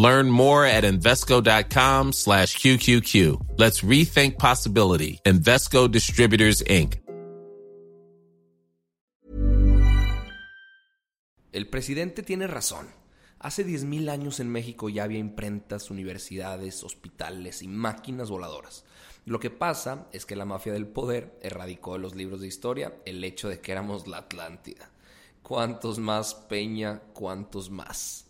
Learn more at Invesco.com slash QQQ. Let's rethink possibility. Invesco Distributors, Inc. El presidente tiene razón. Hace 10.000 años en México ya había imprentas, universidades, hospitales y máquinas voladoras. Lo que pasa es que la mafia del poder erradicó de los libros de historia el hecho de que éramos la Atlántida. ¿Cuántos más, Peña? ¿Cuántos más?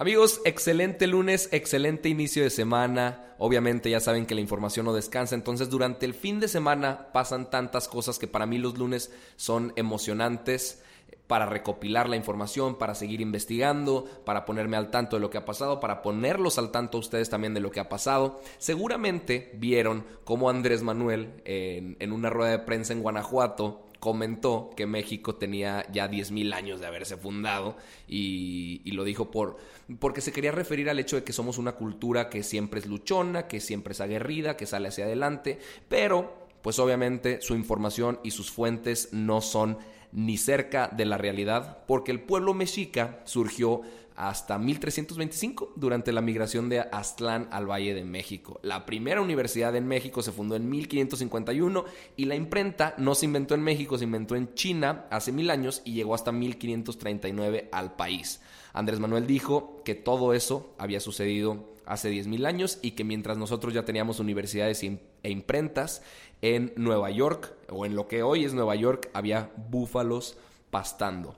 Amigos, excelente lunes, excelente inicio de semana. Obviamente ya saben que la información no descansa, entonces durante el fin de semana pasan tantas cosas que para mí los lunes son emocionantes para recopilar la información, para seguir investigando, para ponerme al tanto de lo que ha pasado, para ponerlos al tanto a ustedes también de lo que ha pasado. Seguramente vieron cómo Andrés Manuel en, en una rueda de prensa en Guanajuato comentó que México tenía ya 10.000 años de haberse fundado y, lo dijo por, porque se quería referir al hecho de que somos una cultura que siempre es luchona, que siempre es aguerrida, que sale hacia adelante, pero pues obviamente su información y sus fuentes no son ni cerca de la realidad, porque el pueblo mexica surgió hasta 1325 durante la migración de Aztlán al Valle de México. La primera universidad en México se fundó en 1551 y la imprenta no se inventó en México, se inventó en China hace mil años y llegó hasta 1539 al país. Andrés Manuel dijo que todo eso había sucedido hace 10.000 años y que mientras nosotros ya teníamos universidades e imprentas en Nueva York o en lo que hoy es Nueva York había búfalos pastando.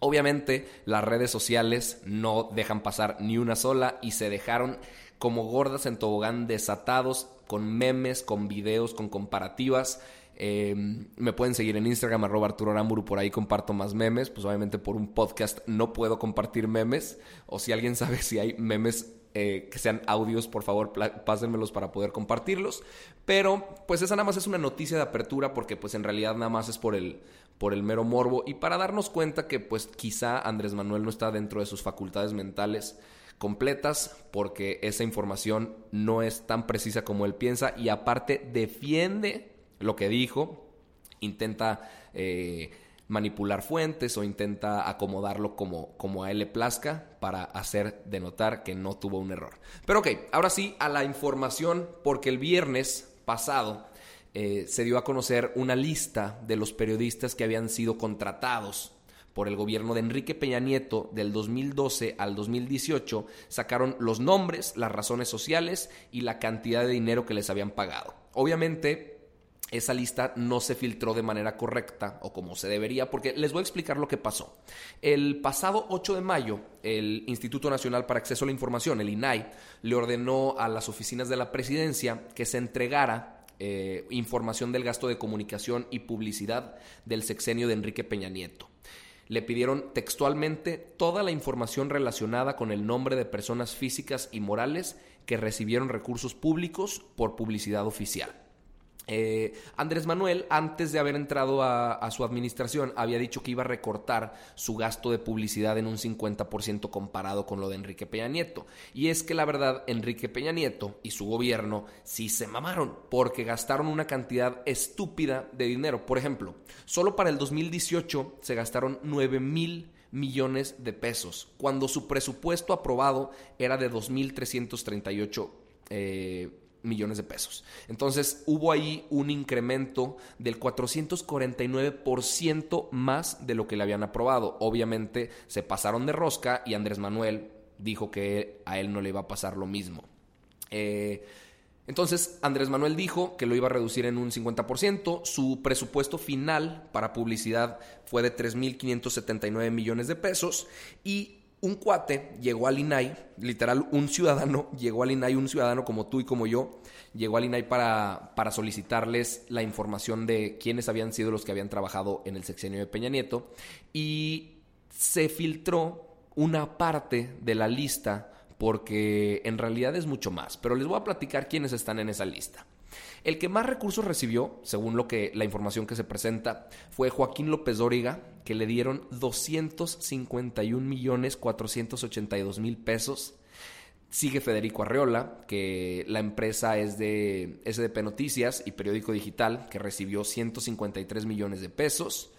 Obviamente las redes sociales no dejan pasar ni una sola y se dejaron como gordas en tobogán desatados con memes, con videos, con comparativas. Em, me pueden seguir en Instagram, arroba Arturo Aramburu, por ahí comparto más memes. Pues obviamente por un podcast no puedo compartir memes. O si alguien sabe si hay memes eh, que sean audios, por favor, pásenmelos para poder compartirlos. Pero pues esa nada más es una noticia de apertura porque pues en realidad nada más es por el, por el mero morbo y para darnos cuenta que pues quizá Andrés Manuel no está dentro de sus facultades mentales completas porque esa información no es tan precisa como él piensa y aparte defiende lo que dijo, intenta eh, manipular fuentes o intenta acomodarlo como, como a él le plazca para hacer denotar que no tuvo un error. Pero ok, ahora sí a la información porque el viernes pasado eh, se dio a conocer una lista de los periodistas que habían sido contratados por el gobierno de Enrique Peña Nieto del 2012 al 2018, sacaron los nombres, las razones sociales y la cantidad de dinero que les habían pagado. Obviamente, esa lista no se filtró de manera correcta o como se debería, porque les voy a explicar lo que pasó. El pasado 8 de mayo, el Instituto Nacional para Acceso a la Información, el INAI, le ordenó a las oficinas de la presidencia que se entregara eh, información del gasto de comunicación y publicidad del sexenio de Enrique Peña Nieto. Le pidieron textualmente toda la información relacionada con el nombre de personas físicas y morales que recibieron recursos públicos por publicidad oficial. Eh, Andrés Manuel, antes de haber entrado a, su administración, había dicho que iba a recortar su gasto de publicidad en un 50% comparado con lo de Enrique Peña Nieto. Y es que la verdad, Enrique Peña Nieto y su gobierno sí se mamaron, porque gastaron una cantidad estúpida de dinero. Por ejemplo, solo para el 2018 se gastaron 9 mil millones de pesos, cuando su presupuesto aprobado era de 2.338 eh, millones de pesos. Entonces hubo ahí un incremento del 449% más de lo que le habían aprobado. Obviamente se pasaron de rosca y Andrés Manuel dijo que a él no le iba a pasar lo mismo. Eh, Entonces, Andrés Manuel dijo que lo iba a reducir en un 50%. Su presupuesto final para publicidad fue de 3.579 millones de pesos. Y un cuate llegó al INAI, literal, un ciudadano llegó al INAI, un ciudadano como tú y como yo, llegó al INAI para, para solicitarles la información de quiénes habían sido los que habían trabajado en el sexenio de Peña Nieto. Y se filtró una parte de la lista porque en realidad es mucho más, pero les voy a platicar quiénes están en esa lista. El que más recursos recibió, según lo que la información que se presenta, fue Joaquín López Dóriga, que le dieron 251 millones 482 mil pesos. Sigue Federico Arreola, que la empresa es de SDP Noticias y Periódico Digital, que recibió 153 millones de pesos.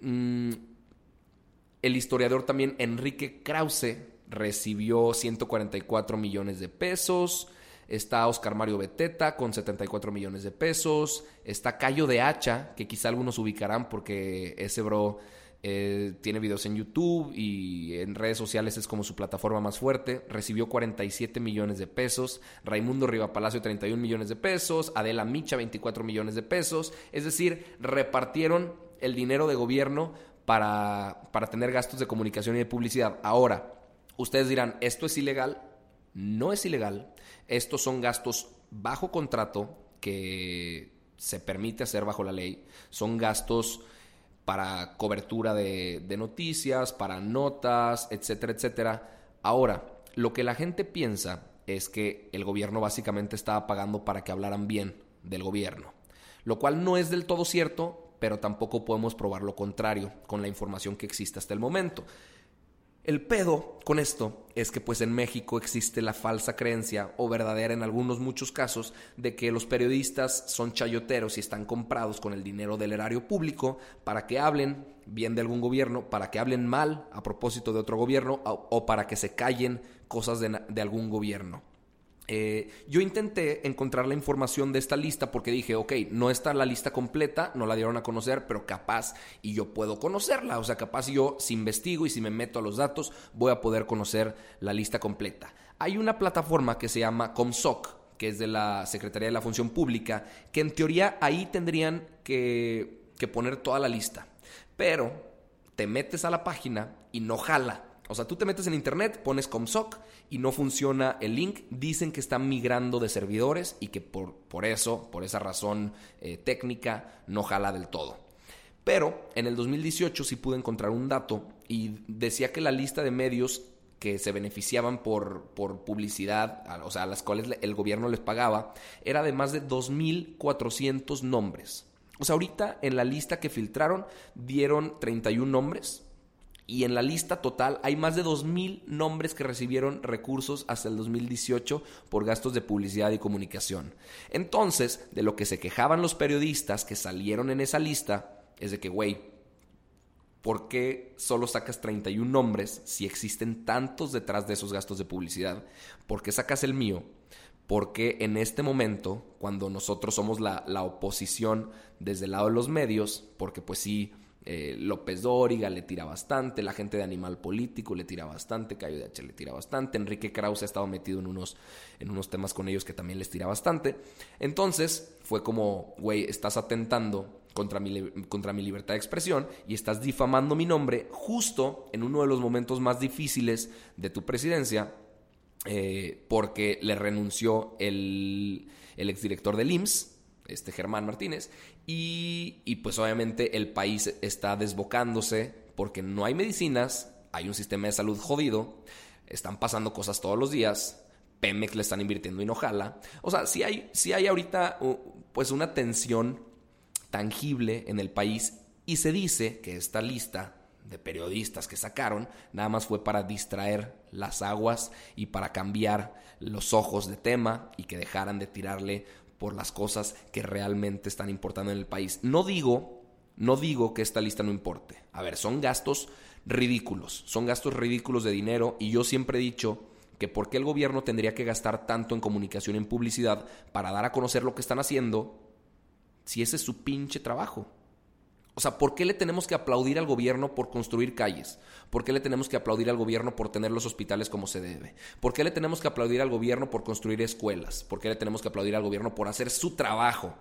Mm, el historiador también Enrique Krause recibió 144 millones de pesos. Está Oscar Mario Beteta con 74 millones de pesos. Está Cayo de Hacha, que quizá algunos ubicarán porque ese bro eh, tiene videos en YouTube y en redes sociales es como su plataforma más fuerte. Recibió 47 millones de pesos. Raimundo Riva Palacio 31 millones de pesos. Adela Micha 24 millones de pesos. Es decir, repartieron el dinero de gobierno para, para tener gastos de comunicación y de publicidad. Ahora, Ustedes dirán, ¿esto es ilegal? No es ilegal. Estos son gastos bajo contrato que se permite hacer bajo la ley. Son gastos para cobertura de, noticias, para notas, etcétera, etcétera. Ahora, lo que la gente piensa es que el gobierno básicamente estaba pagando para que hablaran bien del gobierno, lo cual no es del todo cierto, pero tampoco podemos probar lo contrario con la información que existe hasta el momento. El pedo con esto es que pues en México existe la falsa creencia, o verdadera en algunos muchos casos, de que los periodistas son chayoteros y están comprados con el dinero del erario público para que hablen bien de algún gobierno, para que hablen mal a propósito de otro gobierno o, para que se callen cosas de algún gobierno. Eh, yo intenté encontrar la información de esta lista porque dije, ok, no está la lista completa, no la dieron a conocer, pero capaz y yo puedo conocerla. O sea, capaz yo si investigo y si me meto a los datos voy a poder conocer la lista completa. Hay una plataforma que se llama Comsoc, que es de la Secretaría de la Función Pública, que en teoría ahí tendrían que, que poner toda la lista. Pero te metes a la página y no jala. O sea, tú te metes en internet, pones Comsoc y no funciona el link. Dicen que están migrando de servidores y que por, por eso, por esa razón eh, técnica, no jala del todo. Pero en el 2018 sí pude encontrar un dato y decía que la lista de medios que se beneficiaban por, por publicidad, o sea, a las cuales el gobierno les pagaba, era de más de 2.400 nombres. O sea, ahorita en la lista que filtraron dieron 31 nombres, y en la lista total hay más de 2.000 nombres que recibieron recursos hasta el 2018 por gastos de publicidad y comunicación. Entonces, de lo que se quejaban los periodistas que salieron en esa lista es de que, güey, ¿por qué solo sacas 31 nombres si existen tantos detrás de esos gastos de publicidad? ¿Por qué sacas el mío? Porque en este momento, cuando nosotros somos la, la oposición desde el lado de los medios, porque pues sí eh, López Dóriga le tira bastante, la gente de Animal Político le tira bastante, Cayo de H le tira bastante, Enrique Krause ha estado metido en unos, en unos temas con ellos que también les tira bastante. Entonces fue como, güey, estás atentando contra mi, contra mi libertad de expresión y estás difamando mi nombre justo en uno de los momentos más difíciles de tu presidencia, eh, porque le renunció el, el exdirector del IMSS, este Germán Martínez, y, y pues obviamente el país está desbocándose porque no hay medicinas, hay un sistema de salud jodido, están pasando cosas todos los días, Pemex le están invirtiendo y no jala. O sea, si hay, si hay ahorita pues una tensión tangible en el país y se dice que esta lista de periodistas que sacaron nada más fue para distraer las aguas y para cambiar los ojos de tema y que dejaran de tirarle por las cosas que realmente están importando en el país. No digo, no digo que esta lista no importe. A ver, son gastos ridículos, son gastos ridículos de dinero y yo siempre he dicho que por qué el gobierno tendría que gastar tanto en comunicación y en publicidad para dar a conocer lo que están haciendo si ese es su pinche trabajo. O sea, ¿por qué le tenemos que aplaudir al gobierno por construir calles? ¿Por qué le tenemos que aplaudir al gobierno por tener los hospitales como se debe? ¿Por qué le tenemos que aplaudir al gobierno por construir escuelas? ¿Por qué le tenemos que aplaudir al gobierno por hacer su trabajo?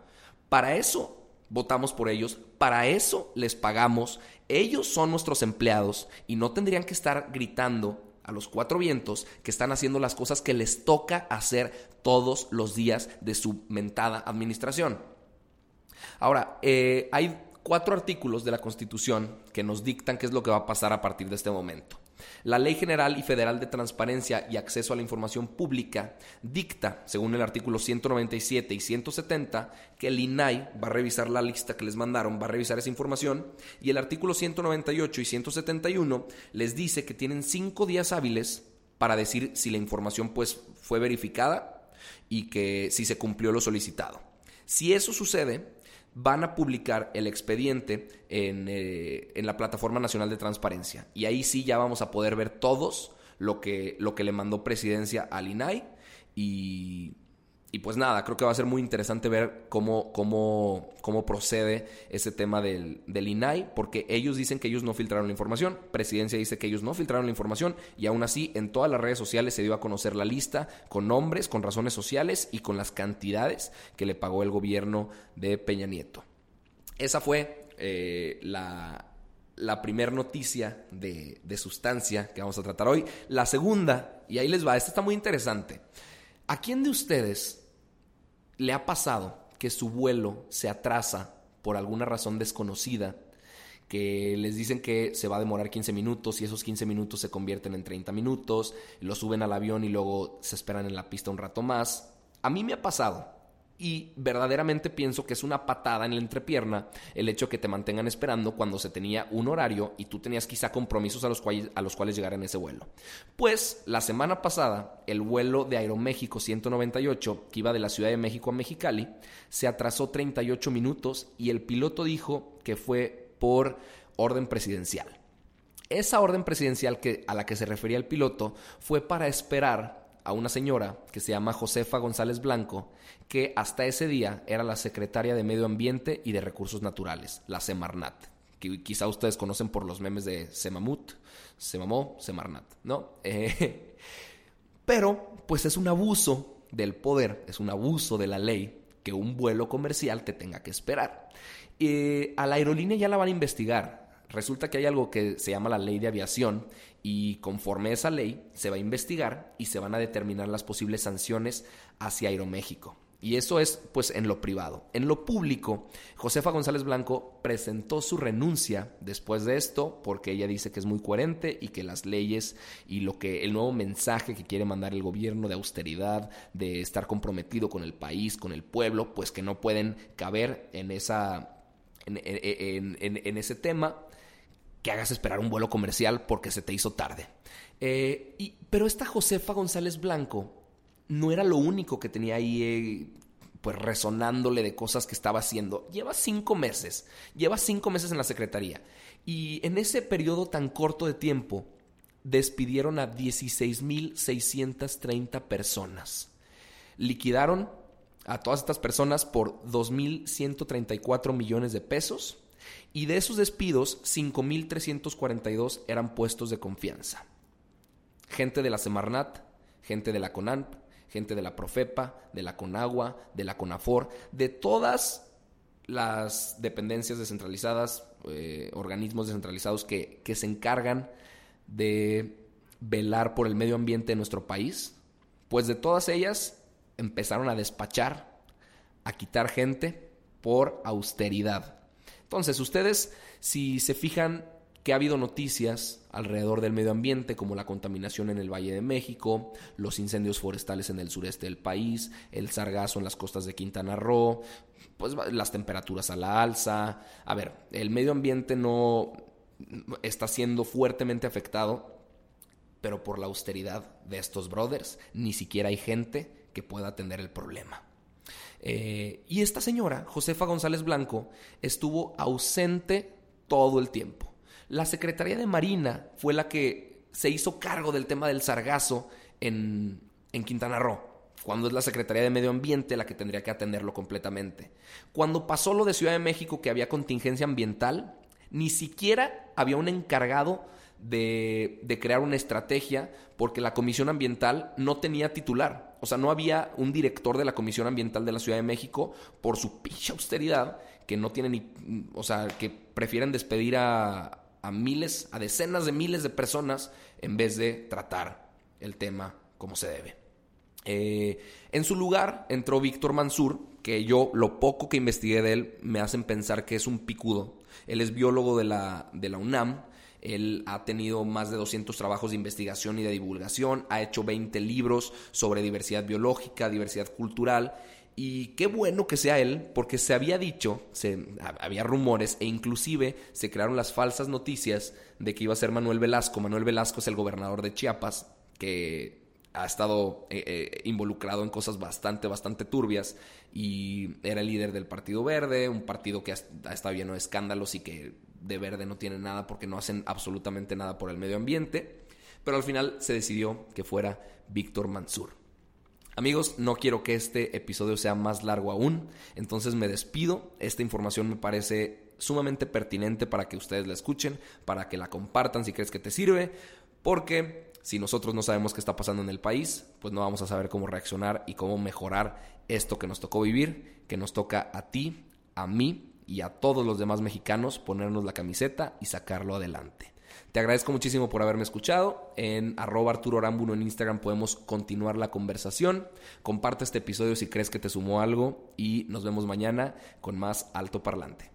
Para eso votamos por ellos, para eso les pagamos, ellos son nuestros empleados y no tendrían que estar gritando a los cuatro vientos que están haciendo las cosas que les toca hacer todos los días de su mentada administración. Ahora, eh, hay cuatro artículos de la Constitución que nos dictan qué es lo que va a pasar a partir de este momento. La Ley General y Federal de Transparencia y Acceso a la Información Pública dicta, según el artículo 197 y 170, que el INAI va a revisar la lista que les mandaron, va a revisar esa información, y el artículo 198 y 171 les dice que tienen cinco días hábiles para decir si la información pues, fue verificada y que si se cumplió lo solicitado. Si eso sucede, van a publicar el expediente eh, en, la Plataforma Nacional de Transparencia. Y ahí sí ya vamos a poder ver todos lo que, lo que le mandó presidencia al INAI y y pues nada, creo que va a ser muy interesante ver cómo, cómo, cómo procede ese tema del, del, INAI, porque ellos dicen que ellos no filtraron la información, Presidencia dice que ellos no filtraron la información, y aún así en todas las redes sociales se dio a conocer la lista con nombres, con razones sociales y con las cantidades que le pagó el gobierno de Peña Nieto. Esa fue eh, la, la primera noticia de, de sustancia que vamos a tratar hoy. La segunda, y ahí les va, esta está muy interesante. ¿A quién de ustedes ¿Le ha pasado que su vuelo se atrasa por alguna razón desconocida? que les dicen que se va a demorar 15 minutos y esos 15 minutos se convierten en 30 minutos, lo suben al avión y luego se esperan en la pista un rato más. A mí me ha pasado y verdaderamente pienso que es una patada en la entrepierna el hecho que te mantengan esperando cuando se tenía un horario y tú tenías quizá compromisos a los, cuales, a los cuales llegar en ese vuelo. Pues la semana pasada, el vuelo de Aeroméxico 198, que iba de la Ciudad de México a Mexicali, se atrasó 38 minutos y el piloto dijo que fue por orden presidencial. Esa orden presidencial que, a la que se refería el piloto fue para esperar a una señora que se llama Josefa González Blanco, que hasta ese día era la secretaria de Medio Ambiente y de Recursos Naturales, la Semarnat, que quizá ustedes conocen por los memes de Semamut, Semamó, Semarnat, ¿no? Eh, pero, pues es un abuso del poder, es un abuso de la ley que un vuelo comercial te tenga que esperar. Eh, a la aerolínea ya la van a investigar, Resulta que hay algo que se llama la ley de aviación y conforme a esa ley se va a investigar y se van a determinar las posibles sanciones hacia Aeroméxico. Y eso es pues en lo privado. En lo público, Josefa González Blanco presentó su renuncia después de esto porque ella dice que es muy coherente y que las leyes y lo que el nuevo mensaje que quiere mandar el gobierno de austeridad, de estar comprometido con el país, con el pueblo, pues que no pueden caber en esa en ese tema que hagas esperar un vuelo comercial porque se te hizo tarde. Eh, pero esta Josefa González Blanco no era lo único que tenía ahí eh, pues resonándole de cosas que estaba haciendo. Lleva cinco meses, lleva cinco meses en la Secretaría. Y en ese periodo tan corto de tiempo despidieron a 16.630 personas. Liquidaron a todas estas personas por 2.134 millones de pesos y de esos despidos, 5.342 eran puestos de confianza. Gente de la Semarnat, gente de la CONANP, gente de la Profepa, de la CONAGUA, de la CONAFOR, de todas las dependencias descentralizadas, eh, organismos descentralizados que, que se encargan de velar por el medio ambiente de nuestro país, pues de todas ellas empezaron a despachar, a quitar gente por austeridad. Entonces, ustedes, si se fijan que ha habido noticias alrededor del medio ambiente, como la contaminación en el Valle de México, los incendios forestales en el sureste del país, el sargazo en las costas de Quintana Roo, pues las temperaturas a la alza. A ver, el medio ambiente no está siendo fuertemente afectado, pero por la austeridad de estos brothers, ni siquiera hay gente que pueda atender el problema. Eh, y esta señora, Josefa González Blanco, estuvo ausente todo el tiempo. La Secretaría de Marina fue la que se hizo cargo del tema del sargazo en, en Quintana Roo. cuando es la Secretaría de Medio Ambiente la que tendría que atenderlo completamente. Cuando pasó lo de Ciudad de México que había contingencia ambiental, ni siquiera había un encargado de, de, crear una estrategia porque la Comisión Ambiental no tenía titular. O sea, no había un director de la Comisión Ambiental de la Ciudad de México por su pinche austeridad que no tiene ni... O sea, que prefieren despedir a, a miles, a decenas de miles de personas en vez de tratar el tema como se debe. Eh, en su lugar entró Víctor Mansur, que yo lo poco que investigué de él me hacen pensar que es un picudo. Él es biólogo de la, de la UNAM, él ha tenido más de 200 trabajos de investigación y de divulgación, ha hecho 20 libros sobre diversidad biológica, diversidad cultural y qué bueno que sea él, porque se había dicho, había rumores e inclusive se crearon las falsas noticias de que iba a ser Manuel Velasco. Manuel Velasco es el gobernador de Chiapas, que ha estado eh, eh, involucrado en cosas bastante, bastante turbias y era el líder del Partido Verde, un partido que ha, estado lleno de escándalos y que de verde no tiene nada porque no hacen absolutamente nada por el medio ambiente. Pero al final se decidió que fuera Víctor Mansur. Amigos, no quiero que este episodio sea más largo aún, entonces me despido. Esta información me parece sumamente pertinente para que ustedes la escuchen, para que la compartan si crees que te sirve, porque si nosotros no sabemos qué está pasando en el país, pues no vamos a saber cómo reaccionar y cómo mejorar esto que nos tocó vivir, que nos toca a ti, a mí y a todos los demás mexicanos ponernos la camiseta y sacarlo adelante. Te agradezco muchísimo por haberme escuchado. En arroba Arturo Arámbulo en Instagram podemos continuar la conversación. Comparte este episodio si crees que te sumó algo y nos vemos mañana con más Alto Parlante.